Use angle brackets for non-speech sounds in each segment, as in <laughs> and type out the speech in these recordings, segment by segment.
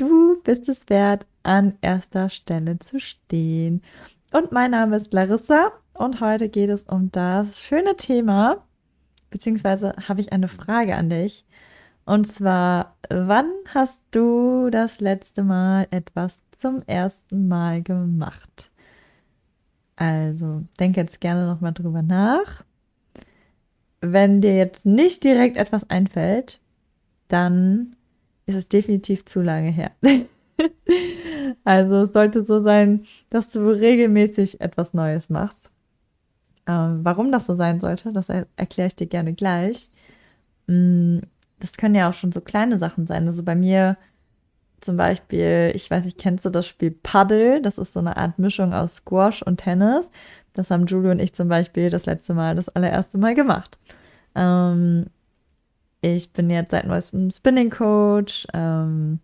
Du bist es wert, an erster Stelle zu stehen. Und mein Name ist Larissa und heute geht es um das schöne Thema, beziehungsweise habe ich eine Frage an dich. Und zwar, wann hast du das letzte Mal etwas zum ersten Mal gemacht? Also, denke jetzt gerne nochmal drüber nach. Wenn dir jetzt nicht direkt etwas einfällt, dann ist es definitiv zu lange her. <laughs> also es sollte so sein, dass du regelmäßig etwas Neues machst. Ähm, warum das so sein sollte, das er erkläre ich dir gerne gleich. Mm, das können ja auch schon so kleine Sachen sein. Also bei mir zum Beispiel, ich weiß nicht, kennst du das Spiel Paddle? Das ist so eine Art Mischung aus Squash und Tennis. Das haben Julie und ich zum Beispiel das letzte Mal, das allererste Mal gemacht. Ähm, ich bin jetzt seit neuestem Spinning Coach. Ähm,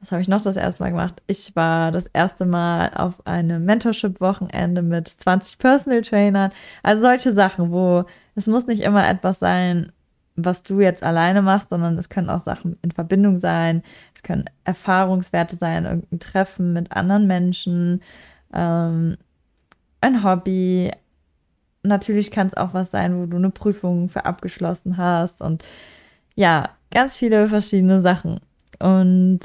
was habe ich noch das erste Mal gemacht? Ich war das erste Mal auf einem Mentorship-Wochenende mit 20 Personal Trainern. Also solche Sachen, wo es muss nicht immer etwas sein, was du jetzt alleine machst, sondern es können auch Sachen in Verbindung sein. Es können Erfahrungswerte sein, irgendein Treffen mit anderen Menschen, ähm, ein Hobby, natürlich kann es auch was sein, wo du eine Prüfung für abgeschlossen hast und ja, ganz viele verschiedene Sachen. Und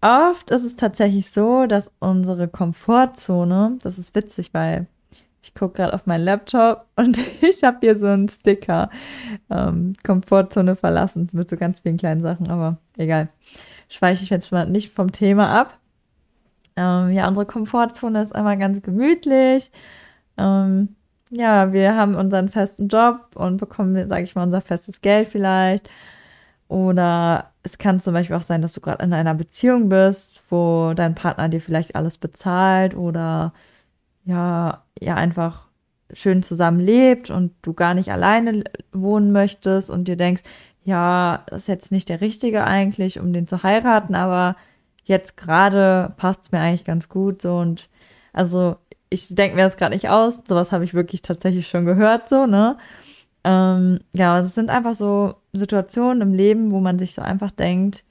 oft ist es tatsächlich so, dass unsere Komfortzone, das ist witzig, weil ich gucke gerade auf meinen Laptop <laughs> und ich habe hier so einen Sticker, ähm, Komfortzone verlassen, mit so ganz vielen kleinen Sachen, aber egal. Schweiche ich jetzt mal nicht vom Thema ab. Ähm, ja, unsere Komfortzone ist einmal ganz gemütlich. Ähm, ja, wir haben unseren festen Job und bekommen, sage ich mal, unser festes Geld vielleicht. Oder es kann zum Beispiel auch sein, dass du gerade in einer Beziehung bist, wo dein Partner dir vielleicht alles bezahlt oder ja, ja einfach schön zusammen lebt und du gar nicht alleine wohnen möchtest und dir denkst, ja, das ist jetzt nicht der Richtige eigentlich, um den zu heiraten, aber jetzt gerade passt es mir eigentlich ganz gut so und also ich denke mir das gerade nicht aus. Sowas habe ich wirklich tatsächlich schon gehört, so, ne? Ähm, ja, es sind einfach so Situationen im Leben, wo man sich so einfach denkt,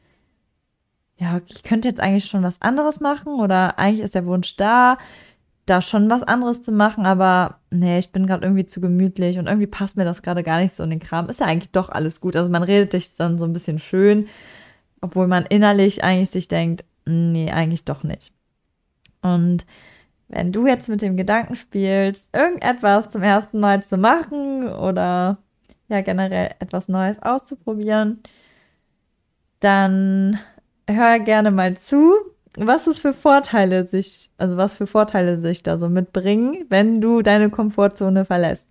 ja, ich könnte jetzt eigentlich schon was anderes machen oder eigentlich ist der Wunsch da, da schon was anderes zu machen, aber nee, ich bin gerade irgendwie zu gemütlich und irgendwie passt mir das gerade gar nicht so in den Kram. Ist ja eigentlich doch alles gut. Also man redet sich dann so ein bisschen schön, obwohl man innerlich eigentlich sich denkt, nee, eigentlich doch nicht. Und wenn du jetzt mit dem Gedanken spielst, irgendetwas zum ersten Mal zu machen oder ja generell etwas Neues auszuprobieren, dann hör gerne mal zu, was es für Vorteile sich, also was für Vorteile sich da so mitbringen, wenn du deine Komfortzone verlässt.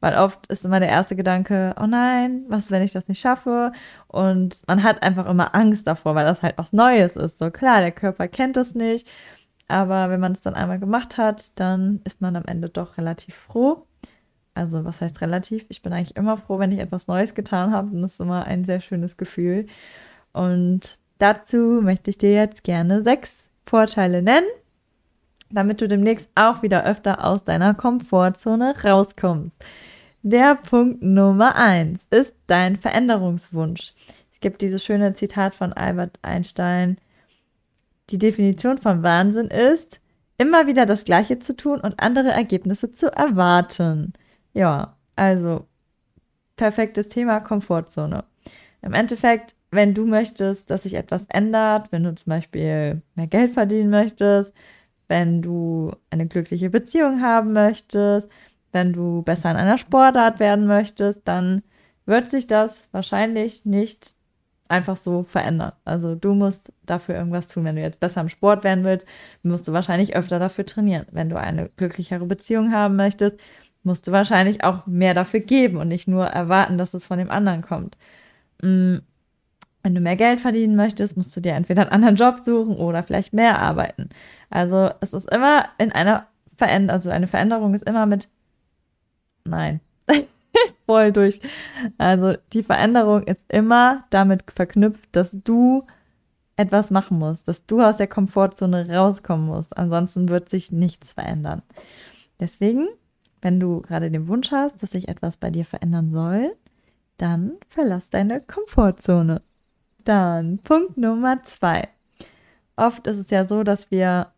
Weil oft ist immer der erste Gedanke, oh nein, was, wenn ich das nicht schaffe? Und man hat einfach immer Angst davor, weil das halt was Neues ist. So klar, der Körper kennt es nicht aber wenn man es dann einmal gemacht hat, dann ist man am Ende doch relativ froh. Also was heißt relativ? Ich bin eigentlich immer froh, wenn ich etwas Neues getan habe. Und das ist immer ein sehr schönes Gefühl. Und dazu möchte ich dir jetzt gerne sechs Vorteile nennen, damit du demnächst auch wieder öfter aus deiner Komfortzone rauskommst. Der Punkt Nummer eins ist dein Veränderungswunsch. Es gibt dieses schöne Zitat von Albert Einstein, die Definition von Wahnsinn ist, immer wieder das Gleiche zu tun und andere Ergebnisse zu erwarten. Ja, also perfektes Thema Komfortzone. Im Endeffekt wenn du möchtest, dass sich etwas ändert, wenn du zum Beispiel mehr Geld verdienen möchtest, wenn du eine glückliche Beziehung haben möchtest, wenn du besser in einer Sportart werden möchtest, dann wird sich das wahrscheinlich nicht einfach so verändern. Also du musst dafür irgendwas tun. Wenn du jetzt besser im Sport werden willst, musst du wahrscheinlich öfter dafür trainieren. Wenn du eine glücklichere Beziehung haben möchtest, musst du wahrscheinlich auch mehr dafür geben und nicht nur erwarten, dass es von dem anderen kommt. Mm, wenn du mehr Geld verdienen möchtest, musst du dir entweder einen anderen Job suchen oder vielleicht mehr arbeiten. Also es ist immer in einer Veränderung, also eine Veränderung ist immer mit Nein. <laughs> Voll durch. Also die Veränderung ist immer damit verknüpft, dass du etwas machen musst, dass du aus der Komfortzone rauskommen musst. Ansonsten wird sich nichts verändern. Deswegen, wenn du gerade den Wunsch hast, dass sich etwas bei dir verändern soll, dann verlass deine Komfortzone. Dann Punkt Nummer zwei. Oft ist es ja so, dass wir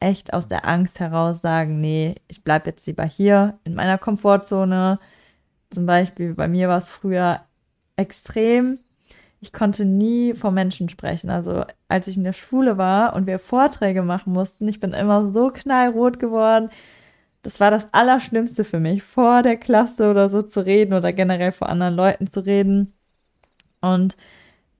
echt aus der Angst heraus sagen, nee, ich bleibe jetzt lieber hier in meiner Komfortzone. Zum Beispiel bei mir war es früher extrem. Ich konnte nie vor Menschen sprechen. Also als ich in der Schule war und wir Vorträge machen mussten, ich bin immer so knallrot geworden. Das war das Allerschlimmste für mich, vor der Klasse oder so zu reden oder generell vor anderen Leuten zu reden. Und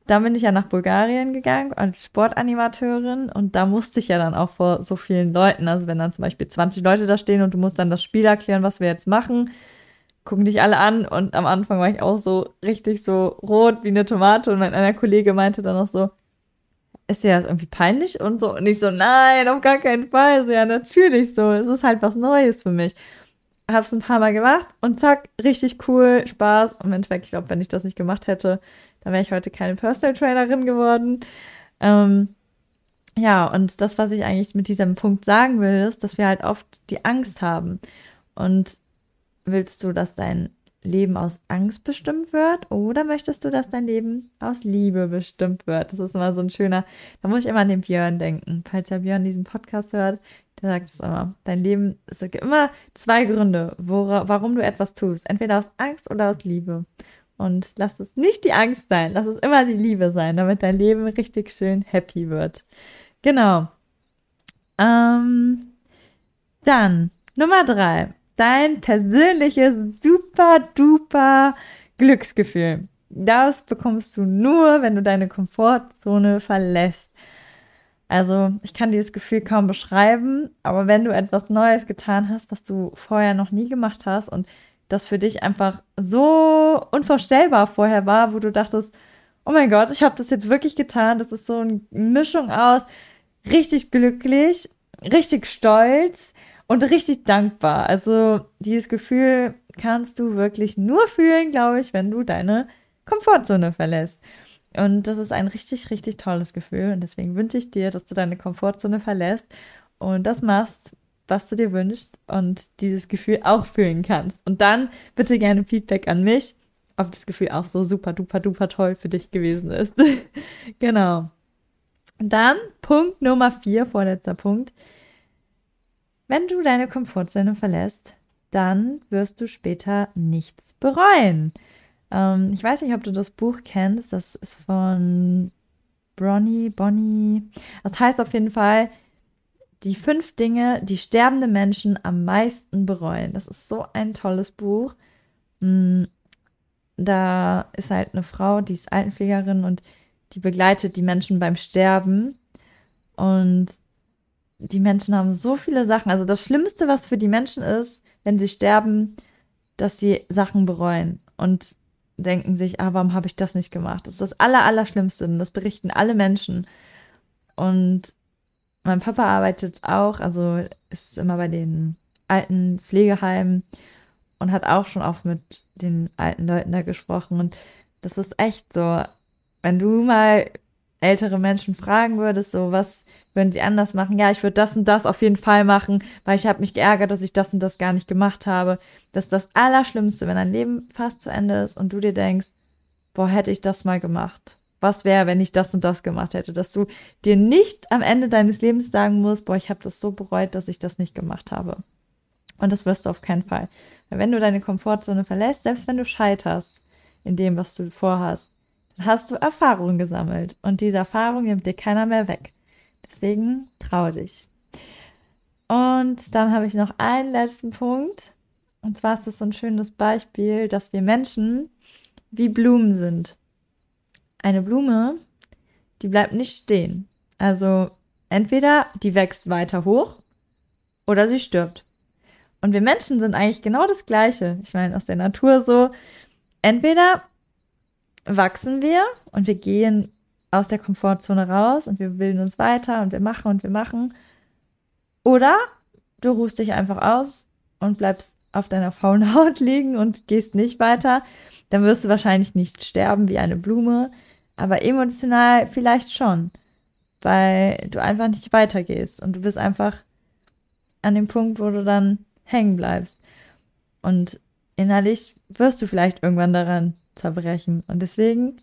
dann bin ich ja nach Bulgarien gegangen als Sportanimateurin und da musste ich ja dann auch vor so vielen Leuten, also wenn dann zum Beispiel 20 Leute da stehen und du musst dann das Spiel erklären, was wir jetzt machen, gucken dich alle an und am Anfang war ich auch so richtig so rot wie eine Tomate und mein einer Kollege meinte dann auch so, ist ja irgendwie peinlich und so und ich so, nein, auf gar keinen Fall, so, ja natürlich so, es ist halt was Neues für mich. Hab's ein paar Mal gemacht und zack, richtig cool, Spaß. Und im Endeffekt, ich glaube, wenn ich das nicht gemacht hätte, dann wäre ich heute keine Personal Trainerin geworden. Ähm, ja, und das, was ich eigentlich mit diesem Punkt sagen will, ist, dass wir halt oft die Angst haben. Und willst du, dass dein Leben aus Angst bestimmt wird oder möchtest du, dass dein Leben aus Liebe bestimmt wird? Das ist immer so ein schöner, da muss ich immer an den Björn denken. Falls der Björn diesen Podcast hört, der sagt es immer. Dein Leben, es gibt immer zwei Gründe, wora, warum du etwas tust. Entweder aus Angst oder aus Liebe. Und lass es nicht die Angst sein, lass es immer die Liebe sein, damit dein Leben richtig schön happy wird. Genau. Ähm, dann Nummer drei. Dein persönliches super duper Glücksgefühl. Das bekommst du nur, wenn du deine Komfortzone verlässt. Also ich kann dieses Gefühl kaum beschreiben, aber wenn du etwas Neues getan hast, was du vorher noch nie gemacht hast und das für dich einfach so unvorstellbar vorher war, wo du dachtest, oh mein Gott, ich habe das jetzt wirklich getan. Das ist so eine Mischung aus richtig glücklich, richtig stolz und richtig dankbar. Also dieses Gefühl kannst du wirklich nur fühlen, glaube ich, wenn du deine Komfortzone verlässt. Und das ist ein richtig, richtig tolles Gefühl. Und deswegen wünsche ich dir, dass du deine Komfortzone verlässt und das machst, was du dir wünschst und dieses Gefühl auch fühlen kannst. Und dann bitte gerne Feedback an mich, ob das Gefühl auch so super duper duper toll für dich gewesen ist. <laughs> genau. Und dann Punkt Nummer vier, vorletzter Punkt. Wenn du deine Komfortzone verlässt, dann wirst du später nichts bereuen. Ähm, ich weiß nicht, ob du das Buch kennst. Das ist von Bronnie, Bonnie. Das heißt auf jeden Fall, die fünf Dinge, die sterbende Menschen am meisten bereuen. Das ist so ein tolles Buch. Mm, da ist halt eine Frau, die ist Altenpflegerin und die begleitet die Menschen beim Sterben. Und die Menschen haben so viele Sachen. Also das Schlimmste, was für die Menschen ist, wenn sie sterben, dass sie Sachen bereuen und denken sich, ah, warum habe ich das nicht gemacht? Das ist das Aller, Allerschlimmste. Das berichten alle Menschen. Und mein Papa arbeitet auch, also ist immer bei den alten Pflegeheimen und hat auch schon oft mit den alten Leuten da gesprochen. Und das ist echt so, wenn du mal ältere Menschen fragen würdest, so was würden sie anders machen? Ja, ich würde das und das auf jeden Fall machen, weil ich habe mich geärgert, dass ich das und das gar nicht gemacht habe. Das ist das Allerschlimmste, wenn dein Leben fast zu Ende ist und du dir denkst, boah, hätte ich das mal gemacht was wäre, wenn ich das und das gemacht hätte, dass du dir nicht am Ende deines Lebens sagen musst, boah, ich habe das so bereut, dass ich das nicht gemacht habe. Und das wirst du auf keinen Fall. Weil wenn du deine Komfortzone verlässt, selbst wenn du scheiterst in dem, was du vorhast, dann hast du Erfahrungen gesammelt und diese Erfahrung nimmt dir keiner mehr weg. Deswegen trau dich. Und dann habe ich noch einen letzten Punkt. Und zwar ist das so ein schönes Beispiel, dass wir Menschen wie Blumen sind. Eine Blume, die bleibt nicht stehen. Also entweder die wächst weiter hoch oder sie stirbt. Und wir Menschen sind eigentlich genau das Gleiche. Ich meine, aus der Natur so. Entweder wachsen wir und wir gehen aus der Komfortzone raus und wir bilden uns weiter und wir machen und wir machen. Oder du ruhst dich einfach aus und bleibst auf deiner faulen <laughs> Haut liegen und gehst nicht weiter. Dann wirst du wahrscheinlich nicht sterben wie eine Blume, aber emotional vielleicht schon, weil du einfach nicht weitergehst und du bist einfach an dem Punkt, wo du dann hängen bleibst. Und innerlich wirst du vielleicht irgendwann daran zerbrechen. Und deswegen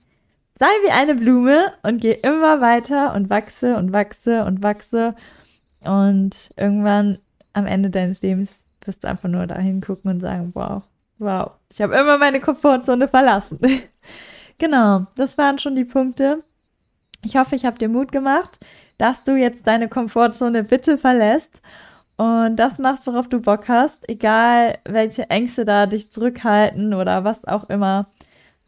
sei wie eine Blume und geh immer weiter und wachse und wachse und wachse. Und irgendwann am Ende deines Lebens wirst du einfach nur da hingucken und sagen, wow, wow, ich habe immer meine Komfortzone verlassen. <laughs> genau, das waren schon die Punkte. Ich hoffe, ich habe dir Mut gemacht, dass du jetzt deine Komfortzone bitte verlässt und das machst, worauf du Bock hast, egal welche Ängste da dich zurückhalten oder was auch immer.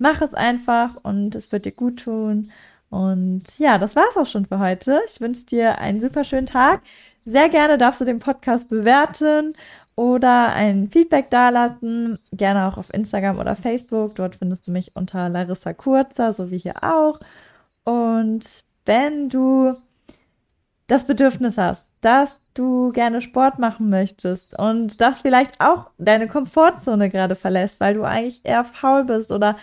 Mach es einfach und es wird dir gut tun. Und ja, das war's auch schon für heute. Ich wünsche dir einen super schönen Tag. Sehr gerne darfst du den Podcast bewerten oder ein Feedback dalassen. Gerne auch auf Instagram oder Facebook. Dort findest du mich unter Larissa Kurzer, so wie hier auch. Und wenn du das Bedürfnis hast, dass du gerne Sport machen möchtest und das vielleicht auch deine Komfortzone gerade verlässt, weil du eigentlich eher faul bist oder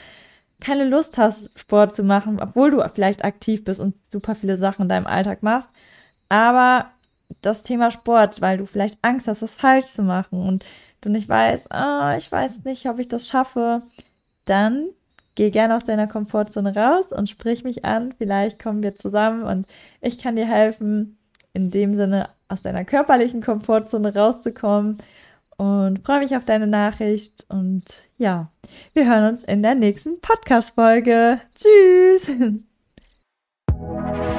keine Lust hast, Sport zu machen, obwohl du vielleicht aktiv bist und super viele Sachen in deinem Alltag machst. Aber das Thema Sport, weil du vielleicht Angst hast, was falsch zu machen und du nicht weißt, ah, ich weiß nicht, ob ich das schaffe, dann geh gerne aus deiner Komfortzone raus und sprich mich an. Vielleicht kommen wir zusammen und ich kann dir helfen, in dem Sinne aus deiner körperlichen Komfortzone rauszukommen. Und freue mich auf deine Nachricht. Und ja, wir hören uns in der nächsten Podcast-Folge. Tschüss! <laughs>